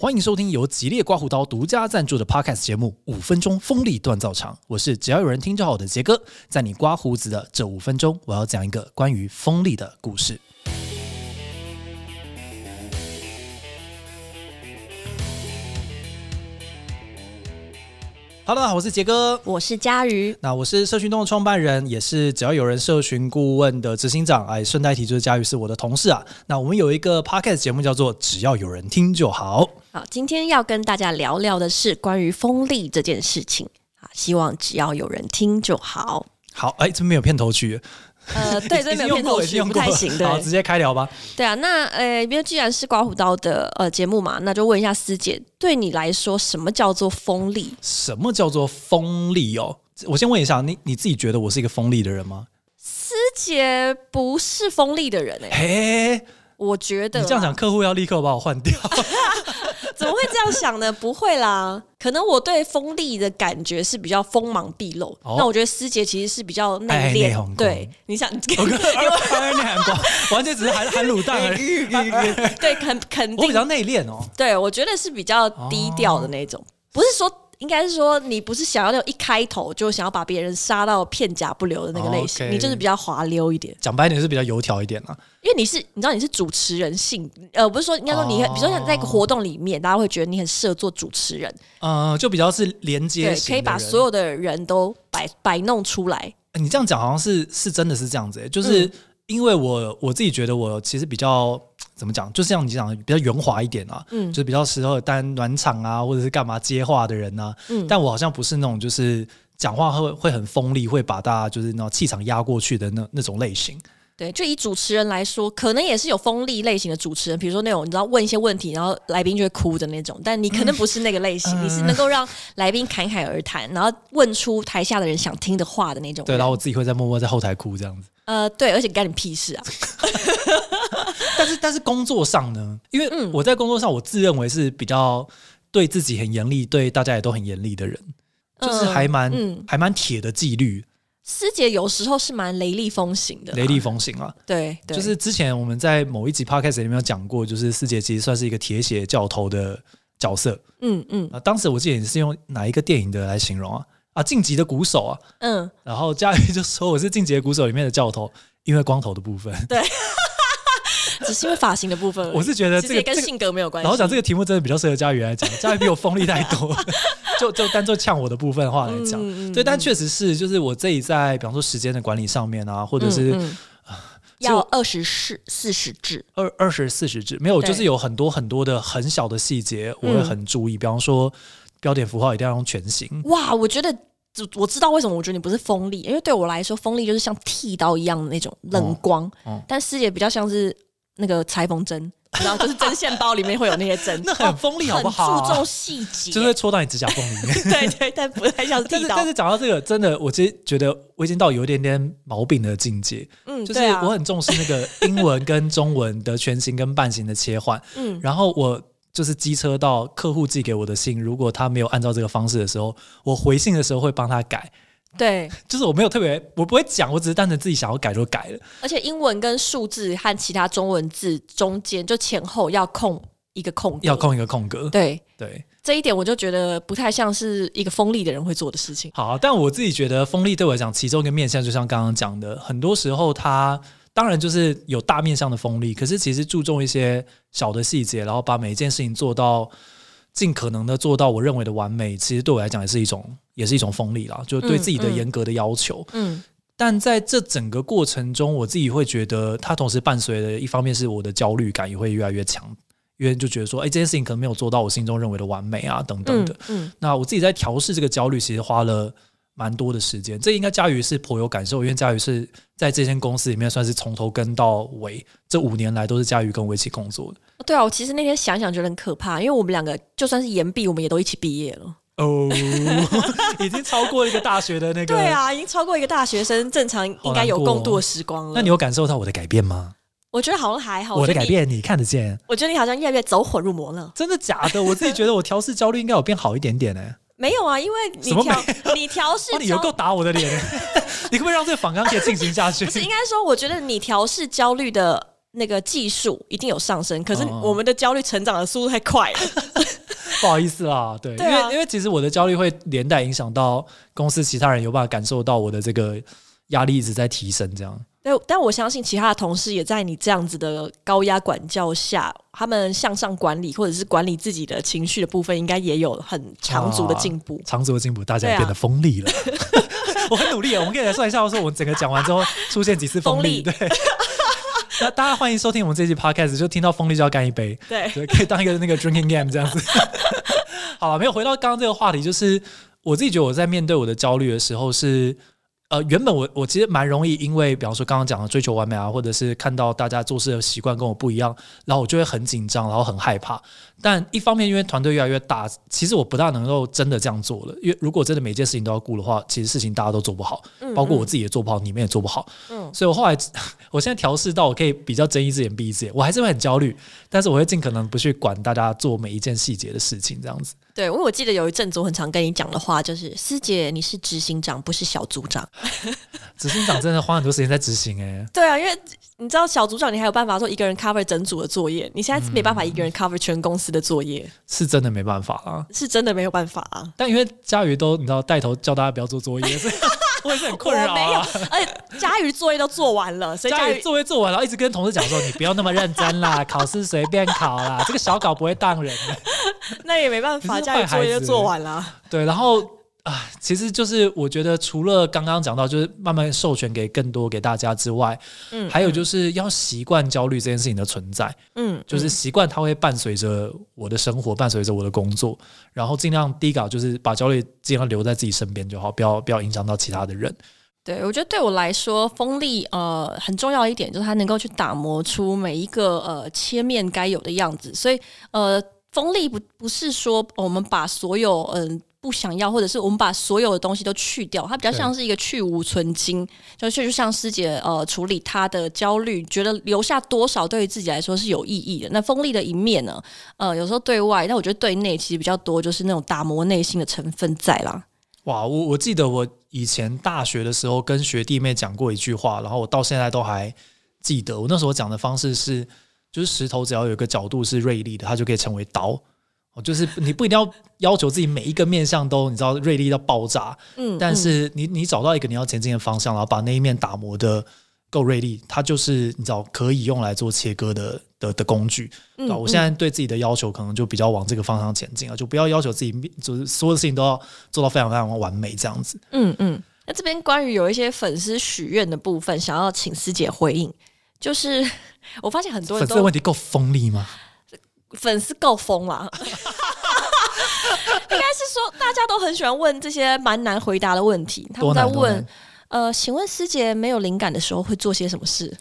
欢迎收听由吉列刮胡刀独家赞助的 Podcast 节目《五分钟锋利锻造厂》，我是只要有人听就好的杰哥。在你刮胡子的这五分钟，我要讲一个关于锋利的故事。Hello，大家好，我是杰哥。我是佳瑜，那我是社群动的创办人，也是只要有人社群顾问的执行长。哎，顺带提就是佳瑜是我的同事啊。那我们有一个 podcast 节目叫做“只要有人听就好好，今天要跟大家聊聊的是关于风力这件事情啊，希望只要有人听就好。”。好，哎，这边有片头曲，呃，对，这没有片头曲不太行，好，对直接开聊吧。对啊。那呃，因为既然是刮胡刀的呃节目嘛，那就问一下师姐，对你来说，什么叫做锋利？什么叫做锋利哦？我先问一下，你你自己觉得我是一个锋利的人吗？师姐不是锋利的人哎、嘿，我觉得你这样想，客户要立刻把我换掉。怎么会这样想呢？不会啦，可能我对锋利的感觉是比较锋芒毕露。哦那我觉得师姐其实是比较内敛。红对，你想，我完全只是含含卤蛋而已。对，肯肯定我比较内敛哦。对，我觉得是比较低调的那种，不是说。应该是说，你不是想要那种一开头就想要把别人杀到片甲不留的那个类型，哦，OK。你就是比较滑溜一点，讲白一点是比较油条一点啊。因为你是你知道你是主持人性，呃，不是说应该说你，哦。比如说像在一个活动里面，大家会觉得你很适合做主持人，嗯，就比较是连接对，型可以把人所有的人都摆摆弄出来，欸你这样讲好像是是真的是这样子、欸，就是嗯。因为我我自己觉得我其实比较怎么讲，就是像你讲的比较圆滑一点啊，嗯就是比较适合当暖场啊，或者是干嘛接话的人啊。嗯但我好像不是那种就是讲话会会很锋利，会把大家就是那种气场压过去的那那种类型。对，就以主持人来说，可能也是有锋利类型的主持人，比如说那种你知道问一些问题，然后来宾就会哭的那种，但你可能不是那个类型，嗯你是能够让来宾侃侃而谈，然后问出台下的人想听的话的那种人。对，然后我自己会在默默在后台哭这样子。呃，对，而且干你屁事啊！但是但是工作上呢，因为嗯我在工作上我自认为是比较对自己很严厉，对大家也都很严厉的人，就是还蛮、嗯还蛮铁的纪律，师姐有时候是蛮雷厉风行的啦，雷厉风行啊。对，对就是之前我们在某一集 podcast 里面有讲过，就是师姐其实算是一个铁血教头的角色嗯嗯啊。当时我记得你是用哪一个电影的来形容啊？啊，晋级的鼓手啊。嗯，然后佳瑜就说我是晋级的鼓手里面的教头，因为光头的部分。只是因为发型的部分，我是觉得这个跟性格没有关系。然后讲这个题目真的比较适合佳宇来讲，佳宇比我锋利太多。就就单就呛我的部分的话来讲，对，但确实是，就是我自己在比方说时间的管理上面啊，或者是要二十四四十制，二二十四十制没有，就是有很多很多的很小的细节，我会嗯很注意。比方说标点符号一定要用全形，哇，我觉得。就我知道为什么我觉得你不是锋利，因为对我来说，锋利就是像剃刀一样的那种冷光，但师姐比较像是那个裁缝针，然后就是针线包里面会有那些针，那很锋利好不好很注重细节，就是会戳到你指甲缝里面。对对，但不太像是但是但。是讲到这个，真的，我其实觉得我已经到有一点点毛病的境界，嗯，就是我很重视那个英文跟中文的全形跟半形的切换，嗯然后我。就是机车到客户寄给我的信，如果他没有按照这个方式的时候，我回信的时候会帮他改。对，就是我没有特别，我不会讲，我只是单纯自己想要改就改了。而且英文跟数字和其他中文字中间就前后要空一个空格，要空一个空格。对对，这一点，我就觉得不太像是一个锋利的人会做的事情。好，但我自己觉得锋利对我来讲，其中一个面向，就像刚刚讲的，很多时候它当然就是有大面向的锋利，可是其实注重一些小的细节，然后把每一件事情做到尽可能的做到我认为的完美，其实对我来讲也是一种也是一种锋利啦，就是对自己的严格的要求。嗯但在这整个过程中，我自己会觉得，它同时伴随的一方面是我的焦虑感也会越来越强，因为就觉得说，哎，这件事情可能没有做到我心中认为的完美啊，等等的。嗯那我自己在调试这个焦虑，其实花了蛮多的时间。这应该佳瑜是颇有感受，因为佳瑜是在这间公司里面算是从头跟到尾，这五年来都是佳瑜跟我一起工作的。对啊，我其实那天想想觉得很可怕，因为我们两个就算是延毕，我们也都一起毕业了。哦，已经超过一个大学的那个。对。啊，已经超过一个大学生正常应该有共度的时光了。那你有感受到我的改变吗？我觉得好像还好。我的改变你看得见？我觉得你好像越来越走火入魔了。真的假的？我自己觉得我调试焦虑应该有变好一点点呢、没有啊，因为你调 你调试 哦，你有焦够打我的脸！你可不可以让这个访谈可以进行下去不？是应该说，我觉得你调试焦虑的那个技术一定有上升，可是哦我们的焦虑成长的速度太快了。不好意思啦，对，因为因为其实我的焦虑会连带影响到公司其他人有办法感受到我的这个压力一直在提升，这样。但，但我相信其他的同事也在你这样子的高压管教下，他们向上管理或者是管理自己的情绪的部分，应该也有很长足的进步。长足的进步，大家变得锋利了。我很努力，我们可以来算一下，说我们整个讲完之后出现几次锋利。锋对，那 大家欢迎收听我们这期 podcast，就听到锋利就要干一杯，对，对，可以当一个那个 drinking game 这样子。好了，没有回到刚刚这个话题，就是我自己觉得我在面对我的焦虑的时候是。呃，原本我我其实蛮容易，因为比方说刚刚讲的追求完美啊，或者是看到大家做事的习惯跟我不一样，然后我就会很紧张，然后很害怕。但一方面，因为团队越来越大，其实我不大能够真的这样做了。因为如果真的每件事情都要顾的话，其实事情大家都做不好，包括我自己也做不好，你们也做不好。嗯所以我后来 我现在调试到我可以比较睁一只眼闭一只眼，我还是会很焦虑，但是我会尽可能不去管大家做每一件细节的事情，这样子。对，因为我记得有一阵子我很常跟你讲的话就是：师姐，你是执行长，不是小组长。执行长真的花很多时间在执行、欸，对啊，因为你知道小组长，你还有办法说一个人 cover 整组的作业，你现在是没办法一个人 cover 全公司的作业，是真的没办法啦。是真的没有办法啊。但因为佳瑜都你知道带头叫大家不要做作业，所以 我也是很困扰、我没有啊。，而且佳瑜作业都做完了，所以佳瑜作业做完，然后一直跟同事讲说：“你不要那么认真啦，考试随便考啦，这个小稿不会当人的。那也没办法，家里作业就做完了。”对，然后啊，其实就是我觉得除了刚刚讲到，就是慢慢授权给更多给大家之外，嗯还有就是要习惯焦虑这件事情的存在，嗯，就是习惯它会伴随着我的生活，伴随着我的工作，然后尽量第一个就是把焦虑尽量留在自己身边就好，不要不要影响到其他的人。对，我觉得对我来说，锋利呃很重要一点就是它能够去打磨出每一个呃切面该有的样子。所以呃，锋利不不是说我们把所有嗯、不想要，或者是我们把所有的东西都去掉，它比较像是一个去无存精，就是就像师姐呃处理她的焦虑，觉得留下多少对于自己来说是有意义的。那锋利的一面呢，呃，有时候对外，但我觉得对内其实比较多，就是那种打磨内心的成分在啦。哇，我我记得我以前大学的时候跟学弟妹讲过一句话，然后我到现在都还记得。我那时候讲的方式是，就是石头只要有一个角度是锐利的，它就可以成为刀。哦，就是你不一定要要求自己每一个面向都你知道锐利到爆炸，嗯，但嗯是你你找到一个你要前进的方向，然后把那一面打磨的够锐利，它就是你知道可以用来做切割的的的工具。嗯我现在对自己的要求可能就比较往这个方向前进了，就不要要求自己就是所有的事情都要做到非常非常完美这样子。嗯嗯，那这边关于有一些粉丝许愿的部分，想要请师姐回应，就是 我发现很多人都粉丝的问题够锋利吗？粉丝够疯了。应该是说，大家都很喜欢问这些蛮难回答的问题。他们在问呃，请问师姐没有灵感的时候会做些什么事？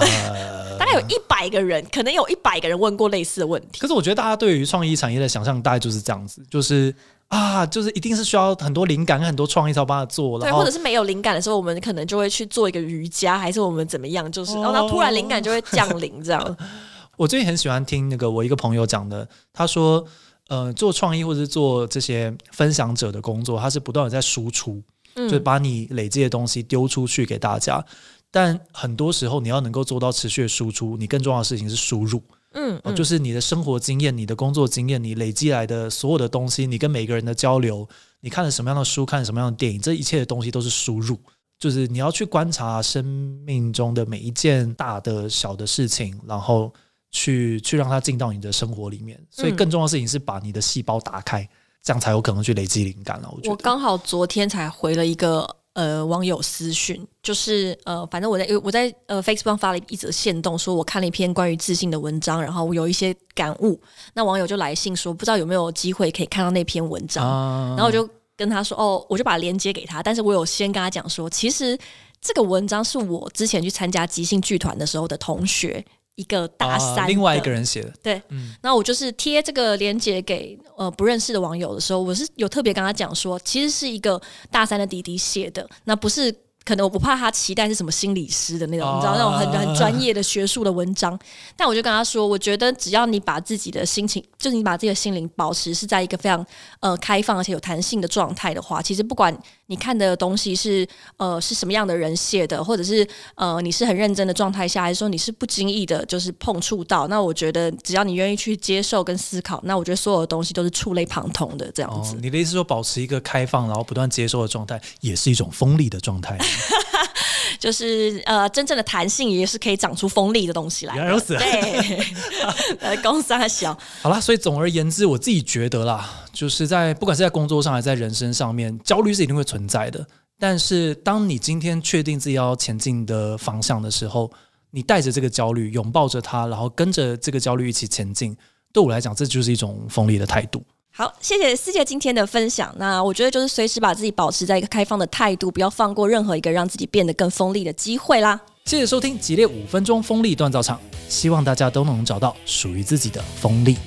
呃，大概有一百个人，可能有一百个人问过类似的问题。可是我觉得大家对于创意产业的想象大概就是这样子，就是啊，就是一定是需要很多灵感跟很多创意才有办法做，对，然后或者是没有灵感的时候，我们可能就会去做一个瑜伽，还是我们怎么样？就是，哦然后突然灵感就会降临，这样。我最近很喜欢听那个我一个朋友讲的，他说，呃，做创意或者是做这些分享者的工作，他是不断的在输出，嗯就是把你累积的东西丢出去给大家。但很多时候，你要能够做到持续的输出，你更重要的事情是输入。嗯，就是你的生活经验、你的工作经验、你累积来的所有的东西，你跟每个人的交流，你看了什么样的书，看了什么样的电影，这一切的东西都是输入。就是你要去观察生命中的每一件大的、小的事情，然后去去让它进到你的生活里面。所以嗯更重要的事情是把你的细胞打开，这样才有可能去累积灵感了。我觉得。我刚好昨天才回了一个呃网友私讯，就是呃，反正我在我在呃 Facebook 上发了一则线动，说我看了一篇关于自信的文章，然后我有一些感悟。那网友就来信说，不知道有没有机会可以看到那篇文章，啊然后我就跟他说，哦，我就把链接给他，但是我有先跟他讲说，其实这个文章是我之前去参加即兴剧团的时候的同学。一个大三、啊，另外一个人写的，对，嗯。那我就是贴这个链接给呃不认识的网友的时候，我是有特别跟他讲说，其实是一个大三的弟弟写的，那不是可能我不怕他期待是什么心理师的那种，哦你知道那种很很专业的学术的文章。但我就跟他说，我觉得只要你把自己的心情，就是你把自己的心灵保持是在一个非常呃开放而且有弹性的状态的话，其实不管你看的东西是呃是什么样的人写的，或者是呃你是很认真的状态下，还是说你是不经意的，就是碰触到，那我觉得只要你愿意去接受跟思考，那我觉得所有的东西都是触类旁通的这样子。哦，你的意思说保持一个开放，然后不断接受的状态，也是一种锋利的状态。就是呃，真正的弹性也是可以长出锋利的东西来。原来如此对，呃，公三小，好啦，所以总而言之，我自己觉得啦，就是在不管是在工作上还是在人生上面，焦虑是一定会存在的。但是当你今天确定自己要前进的方向的时候，你带着这个焦虑，拥抱着它，然后跟着这个焦虑一起前进，对我来讲，这就是一种锋利的态度。好，谢谢师姐今天的分享。那我觉得就是随时把自己保持在一个开放的态度，不要放过任何一个让自己变得更锋利的机会啦。谢谢收听《激烈五分钟锋利锻造场》，希望大家都能找到属于自己的锋利。